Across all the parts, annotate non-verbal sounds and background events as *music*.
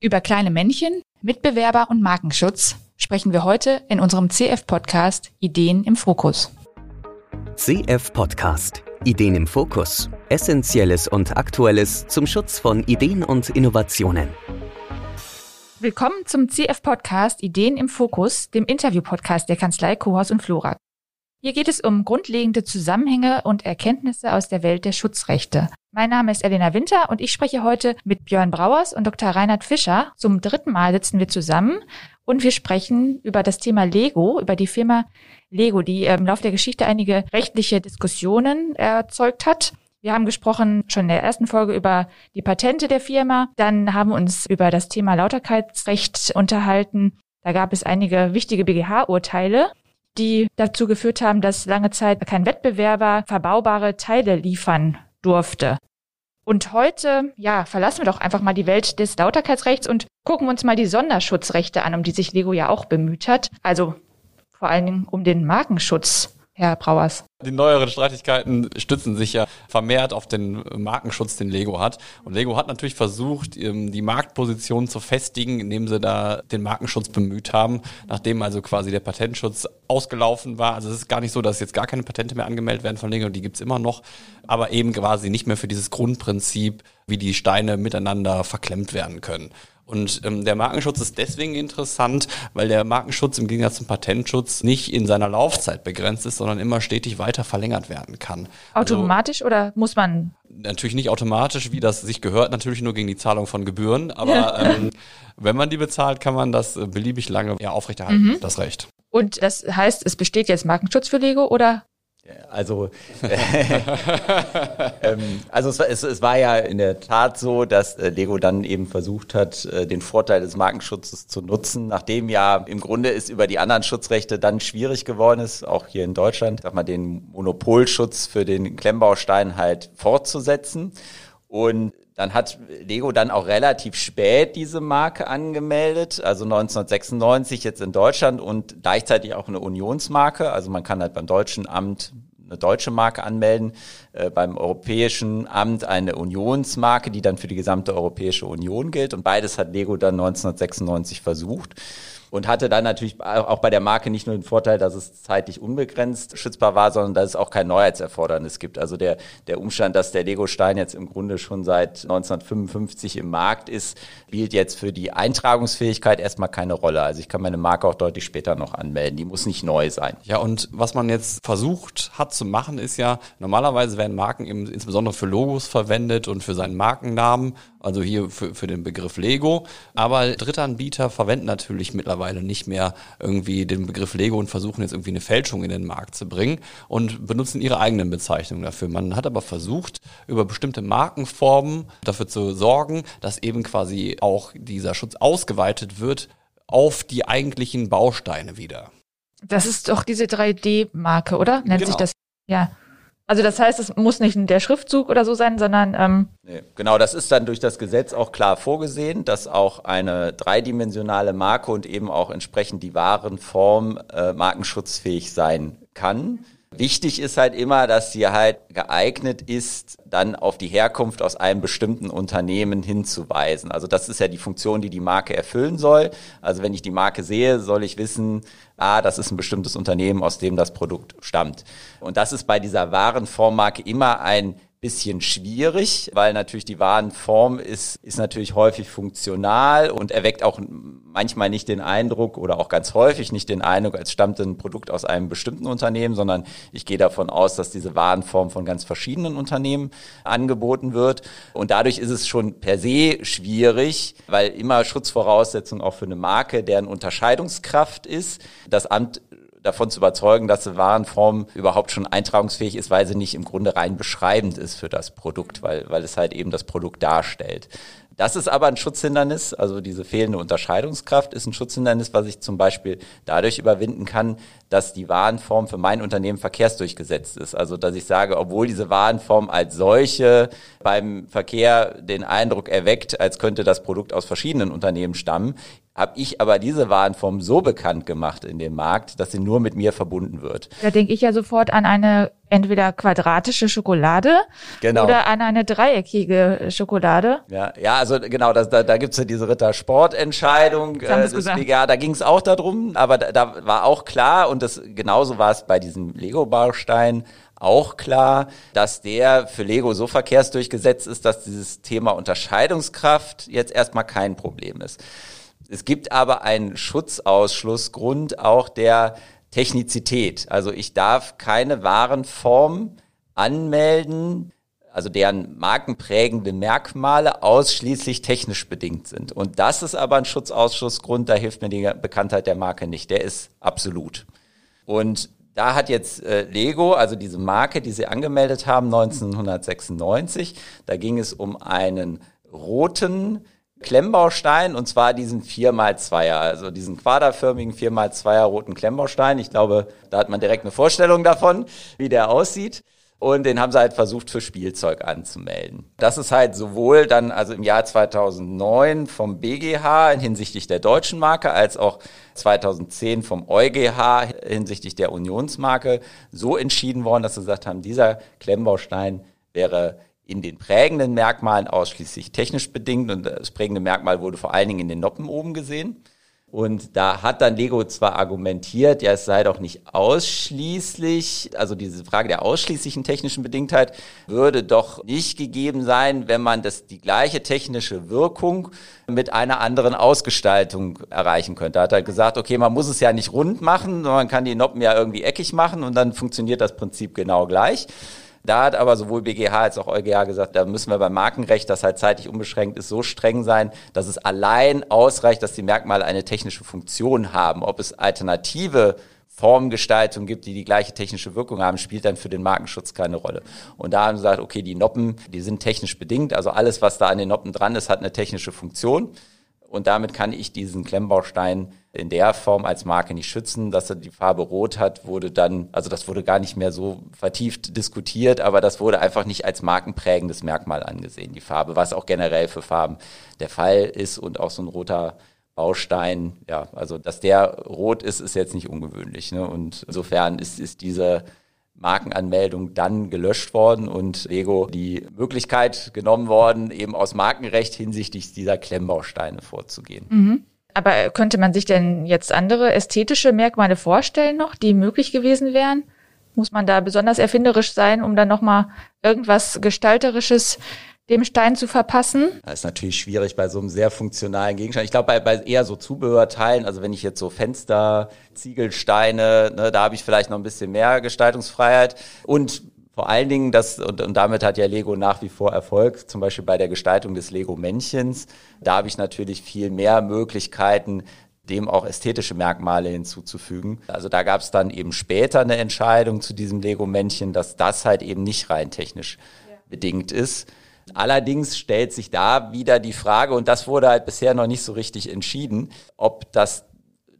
Über kleine Männchen, Mitbewerber und Markenschutz sprechen wir heute in unserem CF-Podcast Ideen im Fokus. CF Podcast Ideen im Fokus. Essentielles und Aktuelles zum Schutz von Ideen und Innovationen. Willkommen zum CF-Podcast Ideen im Fokus, dem Interview-Podcast der Kanzlei Kohaus und Florak. Hier geht es um grundlegende Zusammenhänge und Erkenntnisse aus der Welt der Schutzrechte. Mein Name ist Elena Winter und ich spreche heute mit Björn Brauers und Dr. Reinhard Fischer. Zum dritten Mal sitzen wir zusammen und wir sprechen über das Thema Lego, über die Firma Lego, die im Laufe der Geschichte einige rechtliche Diskussionen erzeugt hat. Wir haben gesprochen schon in der ersten Folge über die Patente der Firma. Dann haben wir uns über das Thema Lauterkeitsrecht unterhalten. Da gab es einige wichtige BGH-Urteile die dazu geführt haben, dass lange Zeit kein Wettbewerber verbaubare Teile liefern durfte. Und heute, ja, verlassen wir doch einfach mal die Welt des Lauterkeitsrechts und gucken uns mal die Sonderschutzrechte an, um die sich Lego ja auch bemüht hat. Also vor allen Dingen um den Markenschutz Herr Brauers? Die neueren Streitigkeiten stützen sich ja vermehrt auf den Markenschutz, den Lego hat. Und Lego hat natürlich versucht, ähm, die Marktposition zu festigen, indem sie da den Markenschutz bemüht haben, nachdem also quasi der Patentschutz ausgelaufen war. Also es ist gar nicht so, dass jetzt gar keine Patente mehr angemeldet werden von Lego, die gibt's immer noch, aber eben quasi nicht mehr für dieses Grundprinzip, wie die Steine miteinander verklemmt werden können. Und ähm, der Markenschutz ist deswegen interessant, weil der Markenschutz im Gegensatz zum Patentschutz nicht in seiner Laufzeit begrenzt ist, sondern immer stetig weiter verlängert werden kann. Also Automatisch also, oder muss man? Natürlich nicht automatisch, wie das sich gehört, natürlich nur gegen die Zahlung von Gebühren. Aber ähm, wenn man die bezahlt, kann man das äh, beliebig lange ja, aufrechterhalten, mhm. das Recht. Und das heißt, es besteht jetzt Markenschutz für Lego oder also, *laughs* ähm, also es, es, es, war ja in der Tat so, dass äh, Lego dann eben versucht hat, äh, den Vorteil des Markenschutzes zu nutzen, nachdem ja im Grunde es über die anderen Schutzrechte dann schwierig geworden ist, auch hier in Deutschland, sag mal, den Monopolschutz für den Klemmbaustein halt fortzusetzen. Und dann hat Lego dann auch relativ spät diese Marke angemeldet, also 1996 jetzt in Deutschland und gleichzeitig auch eine Unionsmarke. Also man kann halt beim deutschen Amt eine deutsche Marke anmelden, äh, beim Europäischen Amt eine Unionsmarke, die dann für die gesamte Europäische Union gilt. Und beides hat Lego dann 1996 versucht und hatte dann natürlich auch bei der Marke nicht nur den Vorteil, dass es zeitlich unbegrenzt schützbar war, sondern dass es auch kein Neuheitserfordernis gibt. Also der, der Umstand, dass der Lego-Stein jetzt im Grunde schon seit 1955 im Markt ist, spielt jetzt für die Eintragungsfähigkeit erstmal keine Rolle. Also ich kann meine Marke auch deutlich später noch anmelden. Die muss nicht neu sein. Ja, und was man jetzt versucht hat zu machen, ist ja, normalerweise werden Marken eben insbesondere für Logos verwendet und für seinen Markennamen also hier für, für den Begriff Lego. Aber Drittanbieter verwenden natürlich mittlerweile nicht mehr irgendwie den Begriff Lego und versuchen jetzt irgendwie eine Fälschung in den Markt zu bringen und benutzen ihre eigenen Bezeichnungen dafür. Man hat aber versucht, über bestimmte Markenformen dafür zu sorgen, dass eben quasi auch dieser Schutz ausgeweitet wird auf die eigentlichen Bausteine wieder. Das ist doch diese 3D-Marke, oder? Nennt genau. sich das? Ja. Also das heißt, es muss nicht der Schriftzug oder so sein, sondern ähm nee, genau, das ist dann durch das Gesetz auch klar vorgesehen, dass auch eine dreidimensionale Marke und eben auch entsprechend die Warenform äh, markenschutzfähig sein kann. Wichtig ist halt immer, dass sie halt geeignet ist, dann auf die Herkunft aus einem bestimmten Unternehmen hinzuweisen. Also das ist ja die Funktion, die die Marke erfüllen soll. Also wenn ich die Marke sehe, soll ich wissen, ah, das ist ein bestimmtes Unternehmen, aus dem das Produkt stammt. Und das ist bei dieser Warenformmarke immer ein bisschen schwierig, weil natürlich die Warenform ist, ist natürlich häufig funktional und erweckt auch manchmal nicht den Eindruck oder auch ganz häufig nicht den Eindruck, als stammt ein Produkt aus einem bestimmten Unternehmen, sondern ich gehe davon aus, dass diese Warenform von ganz verschiedenen Unternehmen angeboten wird. Und dadurch ist es schon per se schwierig, weil immer Schutzvoraussetzung auch für eine Marke, deren Unterscheidungskraft ist. Das Amt davon zu überzeugen, dass die Warenform überhaupt schon eintragungsfähig ist, weil sie nicht im Grunde rein beschreibend ist für das Produkt, weil, weil es halt eben das Produkt darstellt. Das ist aber ein Schutzhindernis, also diese fehlende Unterscheidungskraft ist ein Schutzhindernis, was ich zum Beispiel dadurch überwinden kann, dass die Warenform für mein Unternehmen verkehrsdurchgesetzt ist. Also dass ich sage, obwohl diese Warenform als solche beim Verkehr den Eindruck erweckt, als könnte das Produkt aus verschiedenen Unternehmen stammen, habe ich aber diese Warenform so bekannt gemacht in dem Markt, dass sie nur mit mir verbunden wird. Da denke ich ja sofort an eine entweder quadratische Schokolade genau. oder an eine dreieckige Schokolade. Ja, ja also genau, das, da, da gibt es ja diese Rittersportentscheidung äh, des BGA, da ging es auch darum, aber da, da war auch klar, und das genauso war es bei diesem Lego-Baustein, auch klar, dass der für Lego so verkehrsdurchgesetzt ist, dass dieses Thema Unterscheidungskraft jetzt erstmal kein Problem ist. Es gibt aber einen Schutzausschlussgrund auch der Technizität. Also ich darf keine Warenform anmelden, also deren markenprägende Merkmale ausschließlich technisch bedingt sind. Und das ist aber ein Schutzausschlussgrund, da hilft mir die Bekanntheit der Marke nicht. Der ist absolut. Und da hat jetzt äh, Lego, also diese Marke, die sie angemeldet haben, 1996, da ging es um einen roten Klemmbaustein und zwar diesen 4x2er, also diesen quaderförmigen 4x2er roten Klemmbaustein. Ich glaube, da hat man direkt eine Vorstellung davon, wie der aussieht. Und den haben sie halt versucht für Spielzeug anzumelden. Das ist halt sowohl dann also im Jahr 2009 vom BGH hinsichtlich der deutschen Marke als auch 2010 vom EuGH hinsichtlich der Unionsmarke so entschieden worden, dass sie gesagt haben, dieser Klemmbaustein wäre in den prägenden Merkmalen ausschließlich technisch bedingt und das prägende Merkmal wurde vor allen Dingen in den Noppen oben gesehen. Und da hat dann Lego zwar argumentiert, ja, es sei doch nicht ausschließlich, also diese Frage der ausschließlichen technischen Bedingtheit würde doch nicht gegeben sein, wenn man das, die gleiche technische Wirkung mit einer anderen Ausgestaltung erreichen könnte. Da hat er gesagt, okay, man muss es ja nicht rund machen, sondern man kann die Noppen ja irgendwie eckig machen und dann funktioniert das Prinzip genau gleich. Da hat aber sowohl BGH als auch EuGH gesagt, da müssen wir beim Markenrecht, das halt zeitlich unbeschränkt ist, so streng sein, dass es allein ausreicht, dass die Merkmale eine technische Funktion haben. Ob es alternative Formgestaltung gibt, die die gleiche technische Wirkung haben, spielt dann für den Markenschutz keine Rolle. Und da haben sie gesagt, okay, die Noppen, die sind technisch bedingt, also alles, was da an den Noppen dran ist, hat eine technische Funktion. Und damit kann ich diesen Klemmbaustein in der Form als Marke nicht schützen. Dass er die Farbe rot hat, wurde dann, also das wurde gar nicht mehr so vertieft diskutiert, aber das wurde einfach nicht als markenprägendes Merkmal angesehen, die Farbe, was auch generell für Farben der Fall ist und auch so ein roter Baustein, ja, also dass der rot ist, ist jetzt nicht ungewöhnlich. Ne? Und insofern ist, ist diese Markenanmeldung dann gelöscht worden und Lego die Möglichkeit genommen worden, eben aus Markenrecht hinsichtlich dieser Klemmbausteine vorzugehen. Mhm. Aber könnte man sich denn jetzt andere ästhetische Merkmale vorstellen noch, die möglich gewesen wären? Muss man da besonders erfinderisch sein, um dann nochmal irgendwas Gestalterisches dem Stein zu verpassen? Das ist natürlich schwierig bei so einem sehr funktionalen Gegenstand. Ich glaube, bei, bei eher so Zubehörteilen, also wenn ich jetzt so Fenster, Ziegelsteine, ne, da habe ich vielleicht noch ein bisschen mehr Gestaltungsfreiheit. Und vor allen Dingen, das, und, und damit hat ja Lego nach wie vor Erfolg, zum Beispiel bei der Gestaltung des Lego-Männchens. Da habe ich natürlich viel mehr Möglichkeiten, dem auch ästhetische Merkmale hinzuzufügen. Also da gab es dann eben später eine Entscheidung zu diesem Lego-Männchen, dass das halt eben nicht rein technisch ja. bedingt ist. Allerdings stellt sich da wieder die Frage, und das wurde halt bisher noch nicht so richtig entschieden, ob das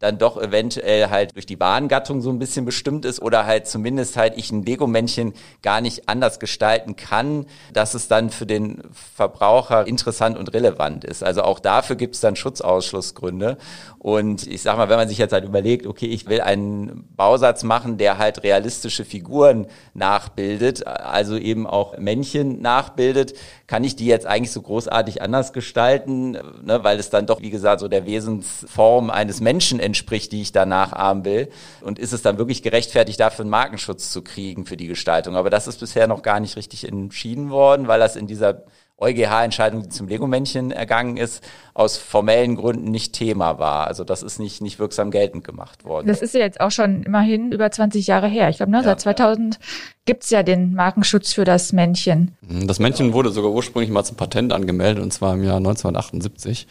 dann doch eventuell halt durch die Bahngattung so ein bisschen bestimmt ist oder halt zumindest halt ich ein Lego-Männchen gar nicht anders gestalten kann, dass es dann für den Verbraucher interessant und relevant ist. Also auch dafür gibt es dann Schutzausschlussgründe. Und ich sag mal, wenn man sich jetzt halt überlegt, okay, ich will einen Bausatz machen, der halt realistische Figuren nachbildet, also eben auch Männchen nachbildet, kann ich die jetzt eigentlich so großartig anders gestalten, ne, weil es dann doch, wie gesagt, so der Wesensform eines Menschen entspricht, die ich da nachahmen will. Und ist es dann wirklich gerechtfertigt, dafür einen Markenschutz zu kriegen für die Gestaltung? Aber das ist bisher noch gar nicht richtig entschieden worden, weil das in dieser EuGH-Entscheidung, die zum Lego-Männchen ergangen ist, aus formellen Gründen nicht Thema war. Also das ist nicht, nicht wirksam geltend gemacht worden. Das ist ja jetzt auch schon immerhin über 20 Jahre her. Ich glaube, ne, ja, seit 2000 ja. gibt's ja den Markenschutz für das Männchen. Das Männchen wurde sogar ursprünglich mal zum Patent angemeldet, und zwar im Jahr 1978.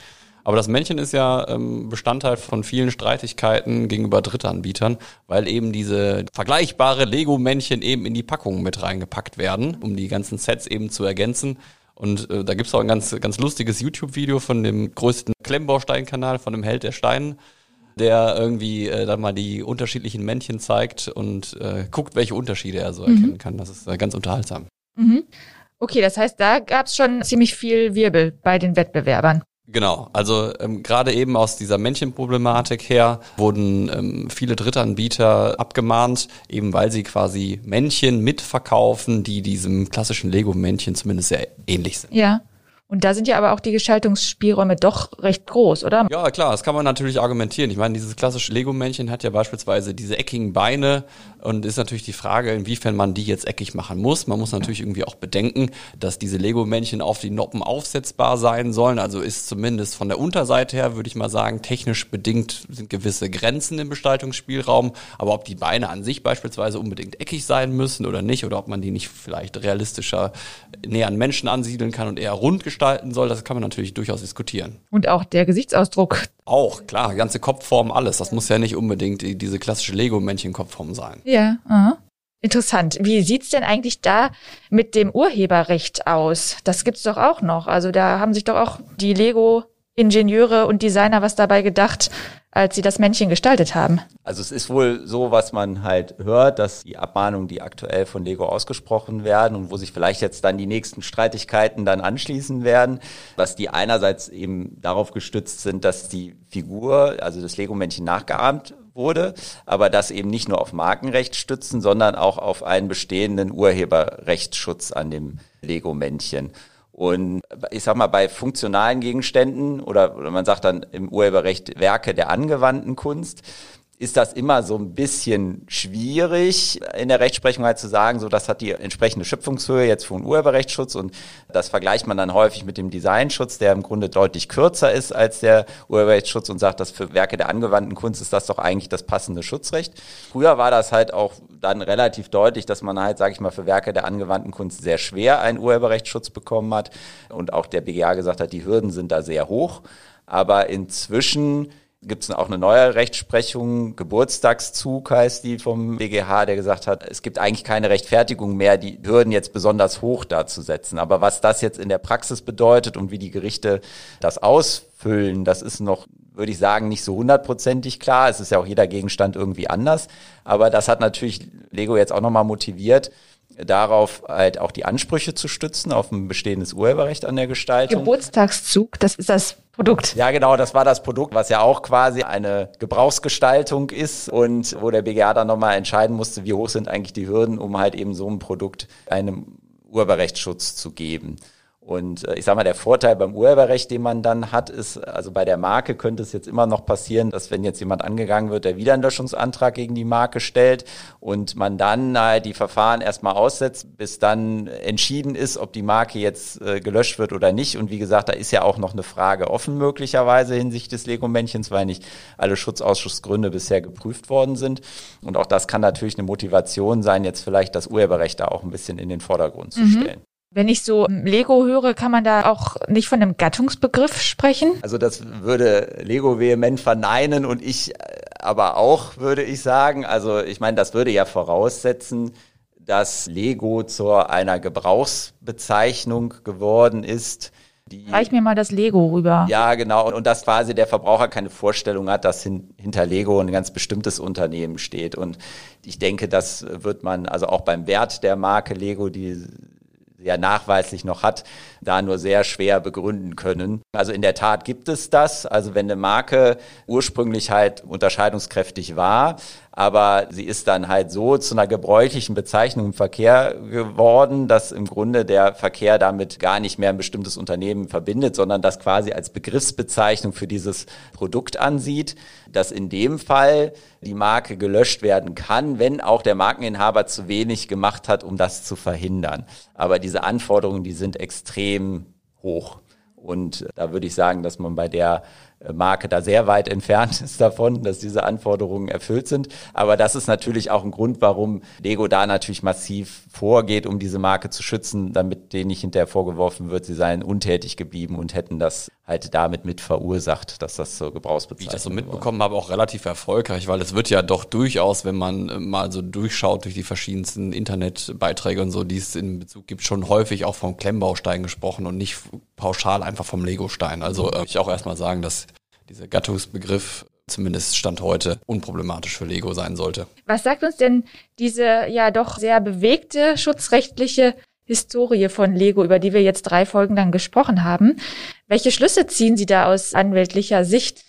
Aber das Männchen ist ja ähm, Bestandteil von vielen Streitigkeiten gegenüber Drittanbietern, weil eben diese vergleichbare Lego-Männchen eben in die Packungen mit reingepackt werden, um die ganzen Sets eben zu ergänzen. Und äh, da gibt's auch ein ganz, ganz lustiges YouTube-Video von dem größten Klemmbaustein-Kanal, von dem Held der Steine, der irgendwie äh, dann mal die unterschiedlichen Männchen zeigt und äh, guckt, welche Unterschiede er so mhm. erkennen kann. Das ist äh, ganz unterhaltsam. Mhm. Okay, das heißt, da gab's schon ziemlich viel Wirbel bei den Wettbewerbern. Genau, also ähm, gerade eben aus dieser Männchenproblematik her wurden ähm, viele Drittanbieter abgemahnt, eben weil sie quasi Männchen mitverkaufen, die diesem klassischen Lego-Männchen zumindest sehr ähnlich sind. Ja. Und da sind ja aber auch die Gestaltungsspielräume doch recht groß, oder? Ja, klar, das kann man natürlich argumentieren. Ich meine, dieses klassische Lego-Männchen hat ja beispielsweise diese eckigen Beine und ist natürlich die Frage, inwiefern man die jetzt eckig machen muss. Man muss natürlich irgendwie auch bedenken, dass diese Lego-Männchen auf die Noppen aufsetzbar sein sollen. Also ist zumindest von der Unterseite her, würde ich mal sagen, technisch bedingt sind gewisse Grenzen im Gestaltungsspielraum. Aber ob die Beine an sich beispielsweise unbedingt eckig sein müssen oder nicht, oder ob man die nicht vielleicht realistischer näher an Menschen ansiedeln kann und eher rund gestalten soll, das kann man natürlich durchaus diskutieren. Und auch der Gesichtsausdruck. Auch, klar, ganze Kopfform, alles. Das muss ja nicht unbedingt die, diese klassische Lego-Männchen-Kopfform sein. Ja, aha. Interessant. Wie sieht's denn eigentlich da mit dem Urheberrecht aus? Das gibt's doch auch noch. Also da haben sich doch auch die Lego Ingenieure und Designer was dabei gedacht, als sie das Männchen gestaltet haben. Also es ist wohl so, was man halt hört, dass die Abmahnungen, die aktuell von Lego ausgesprochen werden und wo sich vielleicht jetzt dann die nächsten Streitigkeiten dann anschließen werden, dass die einerseits eben darauf gestützt sind, dass die Figur, also das Lego-Männchen nachgeahmt wurde, aber das eben nicht nur auf Markenrecht stützen, sondern auch auf einen bestehenden Urheberrechtsschutz an dem Lego-Männchen. Und ich sag mal, bei funktionalen Gegenständen oder, oder man sagt dann im Urheberrecht Werke der angewandten Kunst, ist das immer so ein bisschen schwierig in der Rechtsprechung halt zu sagen, so das hat die entsprechende Schöpfungshöhe jetzt für einen Urheberrechtsschutz und das vergleicht man dann häufig mit dem Designschutz, der im Grunde deutlich kürzer ist als der Urheberrechtsschutz und sagt, dass für Werke der angewandten Kunst ist das doch eigentlich das passende Schutzrecht. Früher war das halt auch dann relativ deutlich, dass man halt, sage ich mal, für Werke der angewandten Kunst sehr schwer einen Urheberrechtsschutz bekommen hat und auch der BGA gesagt hat, die Hürden sind da sehr hoch. Aber inzwischen gibt es auch eine neue Rechtsprechung, Geburtstagszug heißt die vom BGH, der gesagt hat, es gibt eigentlich keine Rechtfertigung mehr, die Hürden jetzt besonders hoch darzusetzen. Aber was das jetzt in der Praxis bedeutet und wie die Gerichte das ausfüllen, das ist noch würde ich sagen, nicht so hundertprozentig klar. Es ist ja auch jeder Gegenstand irgendwie anders. Aber das hat natürlich Lego jetzt auch nochmal motiviert, darauf halt auch die Ansprüche zu stützen, auf ein bestehendes Urheberrecht an der Gestaltung. Geburtstagszug, das ist das Produkt. Ja, genau, das war das Produkt, was ja auch quasi eine Gebrauchsgestaltung ist und wo der BGA dann nochmal entscheiden musste, wie hoch sind eigentlich die Hürden, um halt eben so ein Produkt einem Urheberrechtsschutz zu geben. Und äh, ich sage mal, der Vorteil beim Urheberrecht, den man dann hat, ist, also bei der Marke könnte es jetzt immer noch passieren, dass wenn jetzt jemand angegangen wird, der wieder einen Löschungsantrag gegen die Marke stellt und man dann äh, die Verfahren erstmal aussetzt, bis dann entschieden ist, ob die Marke jetzt äh, gelöscht wird oder nicht. Und wie gesagt, da ist ja auch noch eine Frage offen möglicherweise hinsichtlich des Lego-Männchens, weil nicht alle Schutzausschussgründe bisher geprüft worden sind. Und auch das kann natürlich eine Motivation sein, jetzt vielleicht das Urheberrecht da auch ein bisschen in den Vordergrund zu mhm. stellen. Wenn ich so Lego höre, kann man da auch nicht von einem Gattungsbegriff sprechen? Also das würde Lego vehement verneinen und ich äh, aber auch, würde ich sagen. Also ich meine, das würde ja voraussetzen, dass Lego zu einer Gebrauchsbezeichnung geworden ist. Die, Reich mir mal das Lego rüber. Ja, genau. Und dass quasi der Verbraucher keine Vorstellung hat, dass hin, hinter Lego ein ganz bestimmtes Unternehmen steht. Und ich denke, das wird man, also auch beim Wert der Marke Lego, die ja nachweislich noch hat, da nur sehr schwer begründen können. Also in der Tat gibt es das. Also wenn eine Marke ursprünglich halt unterscheidungskräftig war, aber sie ist dann halt so zu einer gebräuchlichen Bezeichnung im Verkehr geworden, dass im Grunde der Verkehr damit gar nicht mehr ein bestimmtes Unternehmen verbindet, sondern das quasi als Begriffsbezeichnung für dieses Produkt ansieht, dass in dem Fall die Marke gelöscht werden kann, wenn auch der Markeninhaber zu wenig gemacht hat, um das zu verhindern. Aber diese Anforderungen, die sind extrem hoch. Und da würde ich sagen, dass man bei der Marke da sehr weit entfernt *laughs* ist davon, dass diese Anforderungen erfüllt sind. Aber das ist natürlich auch ein Grund, warum Lego da natürlich massiv vorgeht, um diese Marke zu schützen, damit denen nicht hinterher vorgeworfen wird, sie seien untätig geblieben und hätten das halt damit mit verursacht, dass das so Gebrauchsbezeichnung Wie ich das so mitbekommen habe, auch relativ erfolgreich, weil es wird ja doch durchaus, wenn man äh, mal so durchschaut durch die verschiedensten Internetbeiträge und so, die es in Bezug gibt, schon häufig auch vom Klemmbaustein gesprochen und nicht pauschal einfach vom Legostein. Also äh, ich auch erstmal sagen, dass dieser Gattungsbegriff zumindest Stand heute unproblematisch für Lego sein sollte. Was sagt uns denn diese ja doch sehr bewegte schutzrechtliche Historie von Lego, über die wir jetzt drei Folgen lang gesprochen haben. Welche Schlüsse ziehen Sie da aus anwältlicher Sicht?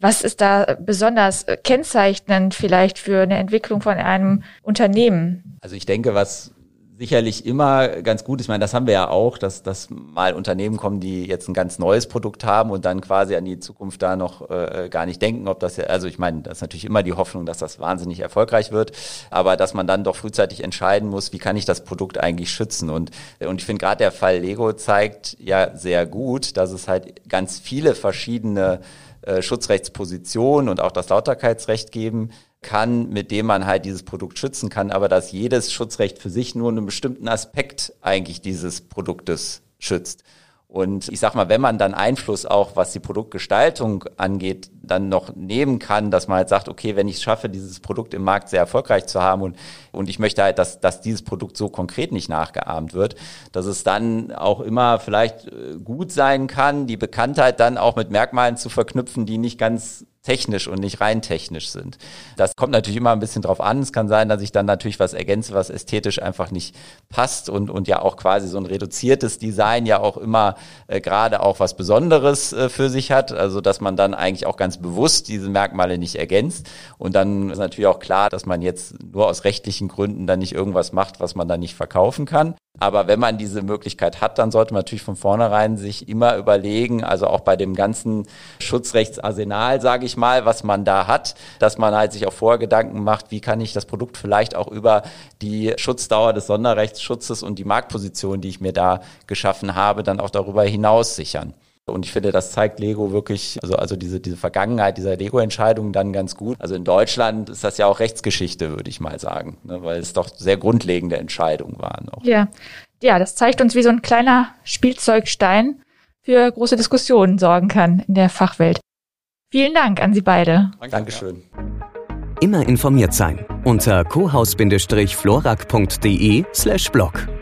Was ist da besonders kennzeichnend vielleicht für eine Entwicklung von einem Unternehmen? Also ich denke, was sicherlich immer ganz gut. Ich meine, das haben wir ja auch, dass, dass mal Unternehmen kommen, die jetzt ein ganz neues Produkt haben und dann quasi an die Zukunft da noch äh, gar nicht denken, ob das ja, also ich meine, das ist natürlich immer die Hoffnung, dass das wahnsinnig erfolgreich wird, aber dass man dann doch frühzeitig entscheiden muss, wie kann ich das Produkt eigentlich schützen und, und ich finde gerade der Fall Lego zeigt ja sehr gut, dass es halt ganz viele verschiedene äh, Schutzrechtspositionen und auch das Lauterkeitsrecht geben, kann, mit dem man halt dieses Produkt schützen kann, aber dass jedes Schutzrecht für sich nur einen bestimmten Aspekt eigentlich dieses Produktes schützt. Und ich sag mal, wenn man dann Einfluss auch, was die Produktgestaltung angeht, dann noch nehmen kann, dass man halt sagt, okay, wenn ich es schaffe, dieses Produkt im Markt sehr erfolgreich zu haben und, und ich möchte halt, dass, dass dieses Produkt so konkret nicht nachgeahmt wird, dass es dann auch immer vielleicht äh, gut sein kann, die Bekanntheit dann auch mit Merkmalen zu verknüpfen, die nicht ganz technisch und nicht rein technisch sind. Das kommt natürlich immer ein bisschen drauf an. Es kann sein, dass ich dann natürlich was ergänze, was ästhetisch einfach nicht passt und, und ja auch quasi so ein reduziertes Design ja auch immer äh, gerade auch was Besonderes äh, für sich hat. Also dass man dann eigentlich auch ganz bewusst diese Merkmale nicht ergänzt. Und dann ist natürlich auch klar, dass man jetzt nur aus rechtlichen Gründen dann nicht irgendwas macht, was man dann nicht verkaufen kann. Aber wenn man diese Möglichkeit hat, dann sollte man natürlich von vornherein sich immer überlegen, also auch bei dem ganzen Schutzrechtsarsenal, sage ich mal, was man da hat, dass man halt sich auch vorher Gedanken macht, wie kann ich das Produkt vielleicht auch über die Schutzdauer des Sonderrechtsschutzes und die Marktposition, die ich mir da geschaffen habe, dann auch darüber hinaus sichern. Und ich finde, das zeigt Lego wirklich, also, also diese, diese Vergangenheit dieser Lego-Entscheidungen dann ganz gut. Also in Deutschland ist das ja auch Rechtsgeschichte, würde ich mal sagen, ne, weil es doch sehr grundlegende Entscheidungen waren. Auch. Ja. ja, das zeigt uns, wie so ein kleiner Spielzeugstein für große Diskussionen sorgen kann in der Fachwelt. Vielen Dank an Sie beide. Danke, Dankeschön. Immer informiert sein unter cohaus-florak.de slash blog.